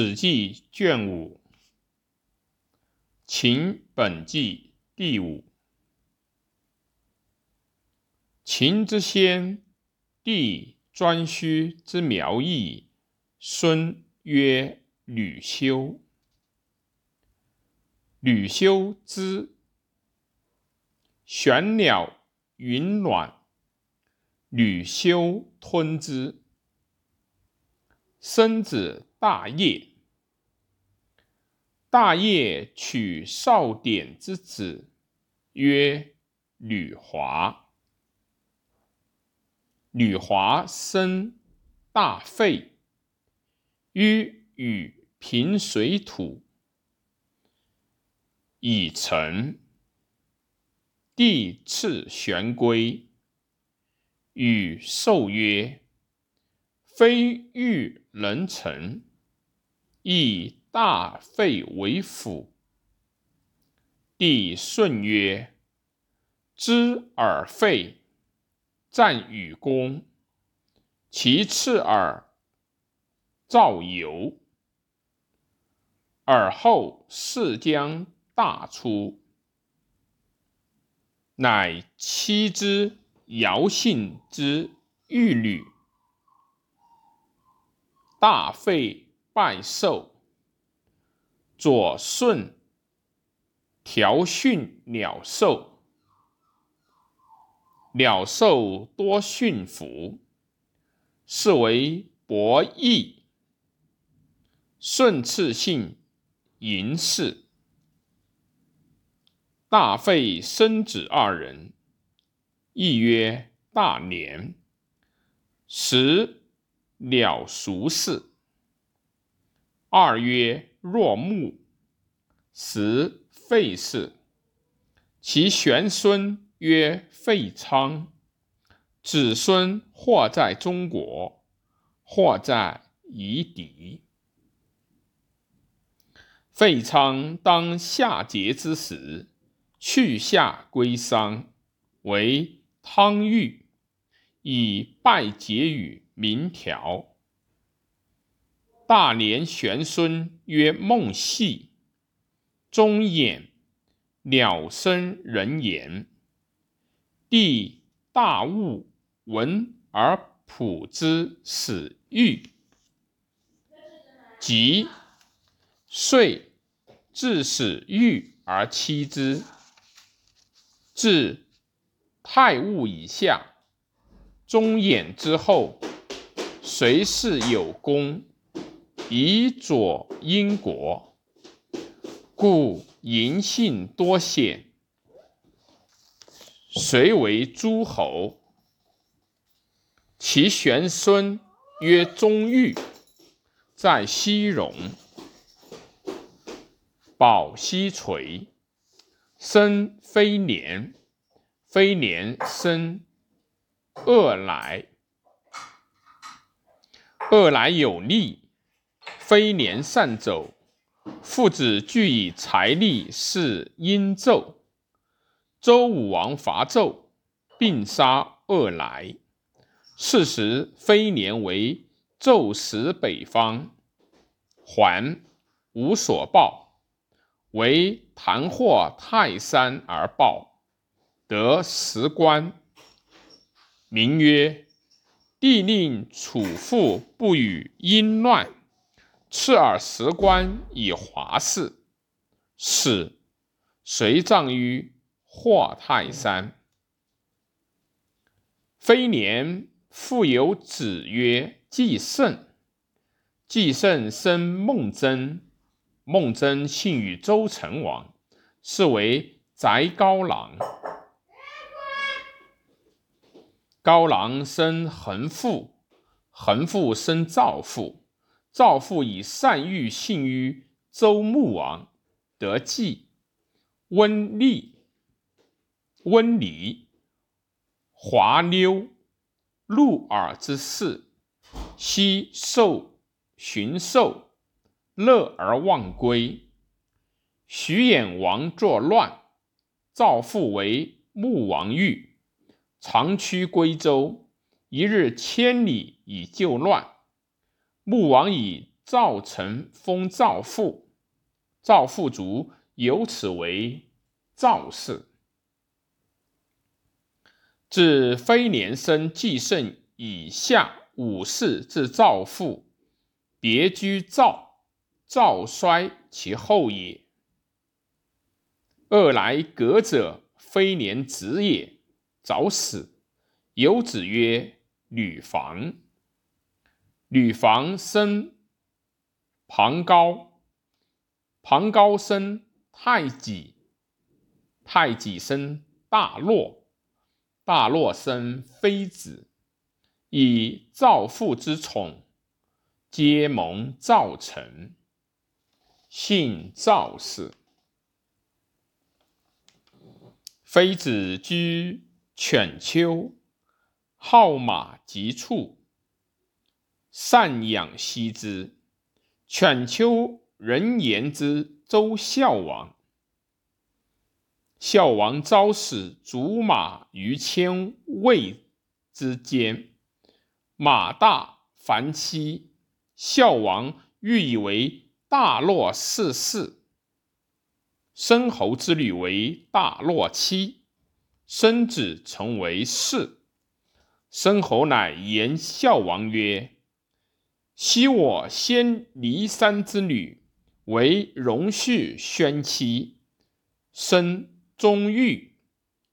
史记》卷五《秦本纪》第五。秦之先，帝颛顼之苗裔，孙曰吕修。吕修之，玄鸟云卵，吕修吞之，生子。大业，大业取少典之子，曰女华。女华生大费，于与平水土，以成。帝赐玄龟，与寿曰：“非欲能成。”亦大费为辅。帝舜曰：“知尔废，战与公，其次尔造游。尔后事将大出，乃妻之尧信之玉女，大费。”拜寿，左顺调训鸟兽，鸟兽多驯服，是为伯益。顺次姓嬴氏，大费生子二人，一曰大年，时鸟熟氏。二曰若木，时废氏。其玄孙曰废昌，子孙或在中国，或在夷狄。废昌当夏桀之时，去夏归商，为汤玉，以拜桀于明条。大年玄孙曰梦系，中衍，鸟声人言。帝大悟，闻而普之，使欲。即遂自使欲而妻之。至太戊以下，中衍之后，随事有功。以佐因国，故嬴姓多显。谁为诸侯。其玄孙曰钟毓，在西戎。保西垂，生飞廉，飞廉生恶来，恶来有力。飞廉善走，父子俱以财力是殷纣。周武王伐纣，并杀恶来。是时，飞廉为纣食北方，还无所报，为弹获泰山而报，得十官，名曰帝令楚父不与殷乱。赐尔十官以华氏，死，随葬于霍泰山。飞年复有子曰季胜，季胜生孟曾，孟曾幸与周成王，是为翟高郎。高郎生恒父，恒父生赵父。赵父以善欲信于周穆王，得季温利、温离、华溜、陆尔之嗣，悉受寻受，乐而忘归。徐衍王作乱，赵父为穆王欲，长驱归周，一日千里以救乱。穆王以赵成封赵父，赵父卒，由此为赵氏。自非年生继盛以下五世至赵父，别居赵，赵衰其后也。二来革者，非年子也，早死。有子曰：“吕房。”吕房生庞高，庞高生太己，太己生大洛，大洛生妃子，以赵父之宠，皆蒙赵成，姓赵氏。妃子居犬丘，好马及畜，善养息之。犬丘人言之周孝王。孝王昭使逐马于千位之间，马大凡妻。孝王欲以为大洛氏氏。申侯之女为大洛妻，生子成为氏。申侯乃言孝王曰：“昔我先骊山之女为荣婿宣妻，生钟玉，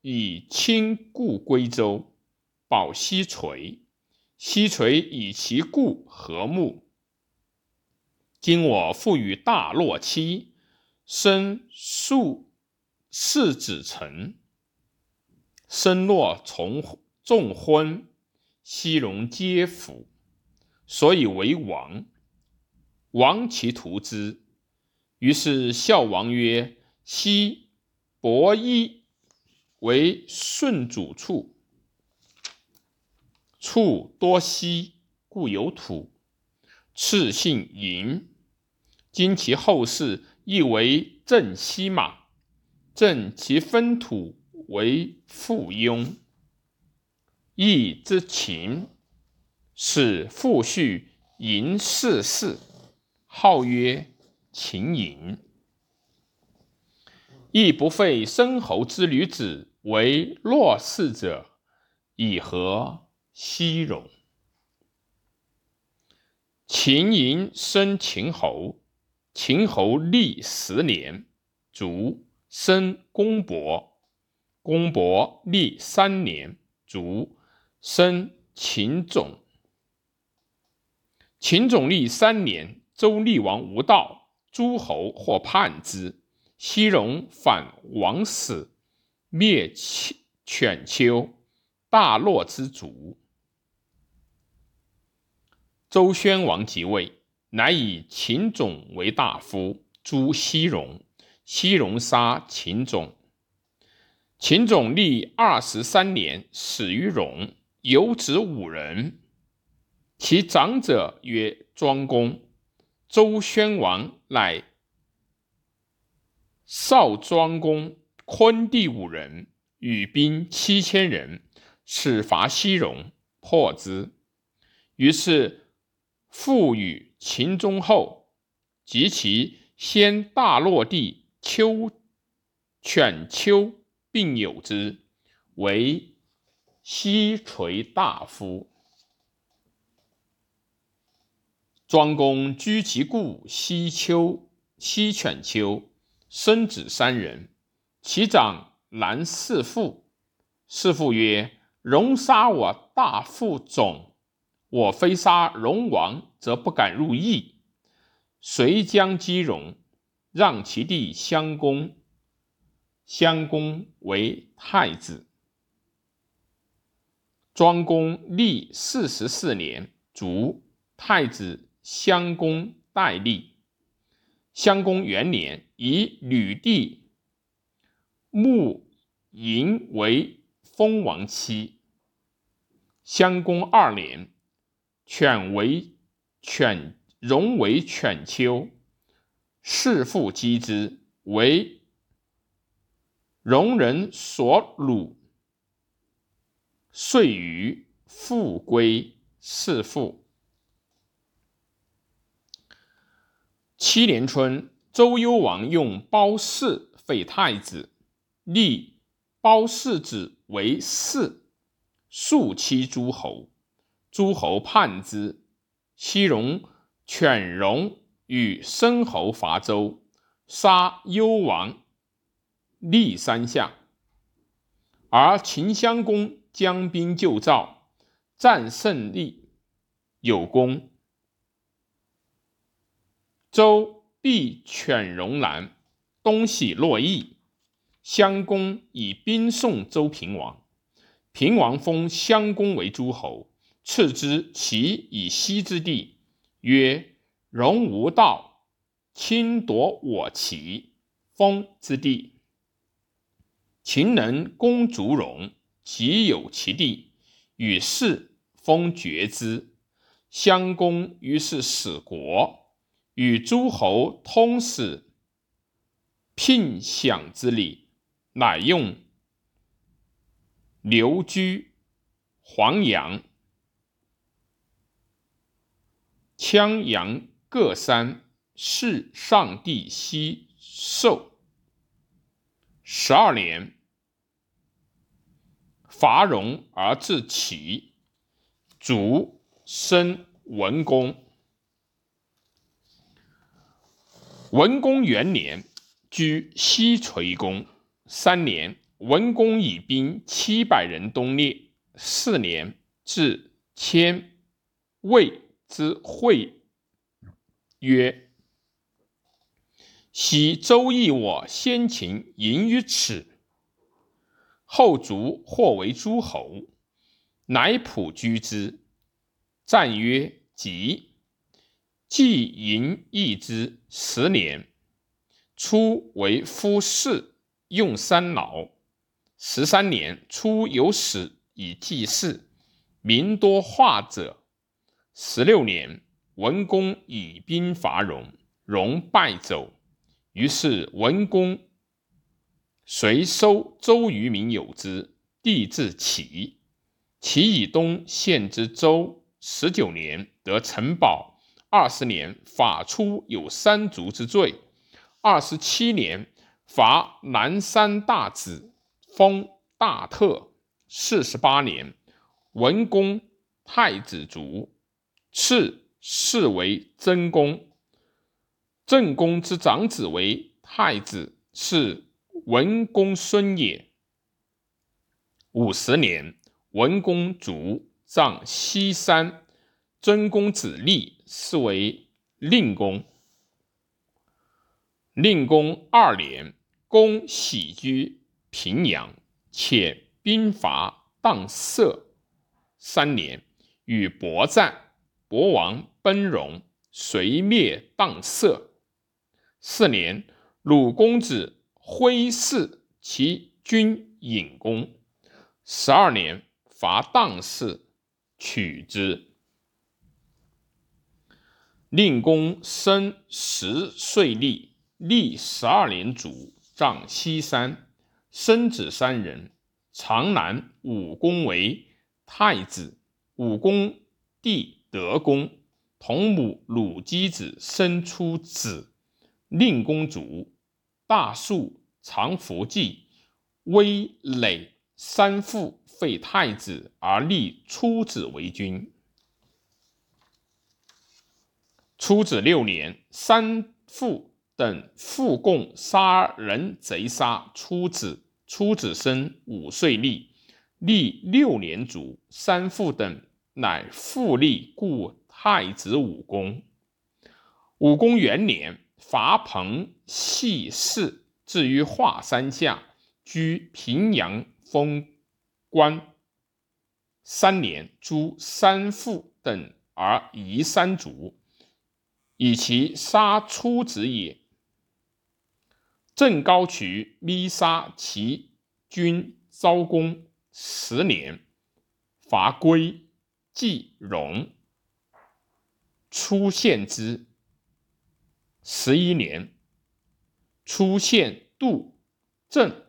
以亲故归周，保西垂。西垂以其故和睦。今我复与大洛妻。”生数世子成，生若从重婚，西戎皆服，所以为王。王其图之，于是孝王曰：“昔伯衣为舜主处，处多息，故有土。次姓嬴，今其后世。”亦为正西马，正其分土为附庸。义之秦，使父婿嬴氏氏，号曰秦嬴。亦不废申侯之女子为弱氏者，以和西戎。秦嬴生秦侯。秦侯历十年，卒，生公伯。公伯历三年，卒，生秦种。秦种历三年，周厉王无道，诸侯或叛之。西戎反王死，灭犬丘，大洛之族。周宣王即位。乃以秦种为大夫，诛西戎。西戎杀秦种。秦种历二十三年，死于戎，有子五人。其长者曰庄公。周宣王乃少庄公昆弟五人，与兵七千人，始伐西戎，破之。于是复与。秦忠后，及其先大落地丘犬丘并有之，为西垂大夫。庄公居其故西丘西犬丘，生子三人，其长男四父。四父曰：“戎杀我大父种。”我非杀戎王，则不敢入邑。遂将击戎，让其弟襄公。襄公为太子。庄公历四十四年，卒。太子襄公代立。襄公元年，以吕弟穆嬴为封王妻。襄公二年。犬为犬，戎为犬丘，弑父击之，为戎人所虏。遂于复归弑父。七年春，周幽王用褒姒废太子，立褒姒子为嗣，庶妻诸侯。诸侯叛之，西戎犬戎与申侯伐周，杀幽王，立三相。而秦襄公将兵救赵，战胜利，有功。周必犬戎南，东徙洛邑。襄公以兵送周平王，平王封襄公为诸侯，赐之其以西之地，曰：“戎无道，侵夺我齐封之地。秦能攻逐戎，即有其地，与世封爵之。襄公于是使国。”与诸侯通使，聘享之礼，乃用留居黄阳、羌阳各山，是上帝西受。十二年，伐戎而自齐，卒，生文公。文公元年，居西垂宫三年，文公以兵七百人东列。四年，至迁魏之会，曰：“昔周邑我先秦淫于此，后族或为诸侯，乃普居之。战曰：‘吉。’”既淫邑之十年，初为夫士，用三劳。十三年，初有使以祭祀，民多化者。十六年，文公以兵伐戎，戎败走。于是文公遂收周渔民有之，地至齐。齐以东县之周。十九年，得城堡。二十年，法出有三族之罪。二十七年，伐南山大子，封大特。四十八年，文公太子卒，赐谥为真公。正公之长子为太子，是文公孙也。五十年，文公卒，葬西山。真公子立，是为令公。令公二年，公喜居平阳，且兵伐荡射。三年，与伯战，伯王奔戎，遂灭荡射。四年，鲁公子挥氏其君隐公。十二年，伐荡氏，取之。令公生十岁立，立十二年卒，葬西山。生子三人，长男武公为太子，武公弟德公同母鲁姬子生出子。令公卒，大树长服祭，威累三父废太子，而立出子为君。初子六年，三父等父共杀人贼杀初子，初子生五岁立，立六年卒。三父等乃复立故太子武功。武公元年，伐彭系氏，至于华山下，居平阳，封官。三年，诛三父等而夷三族。以其杀出子也。郑高渠密杀其君昭公十年，伐归，季戎，出献之。十一年，出献杜郑，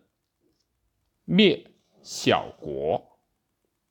灭小国。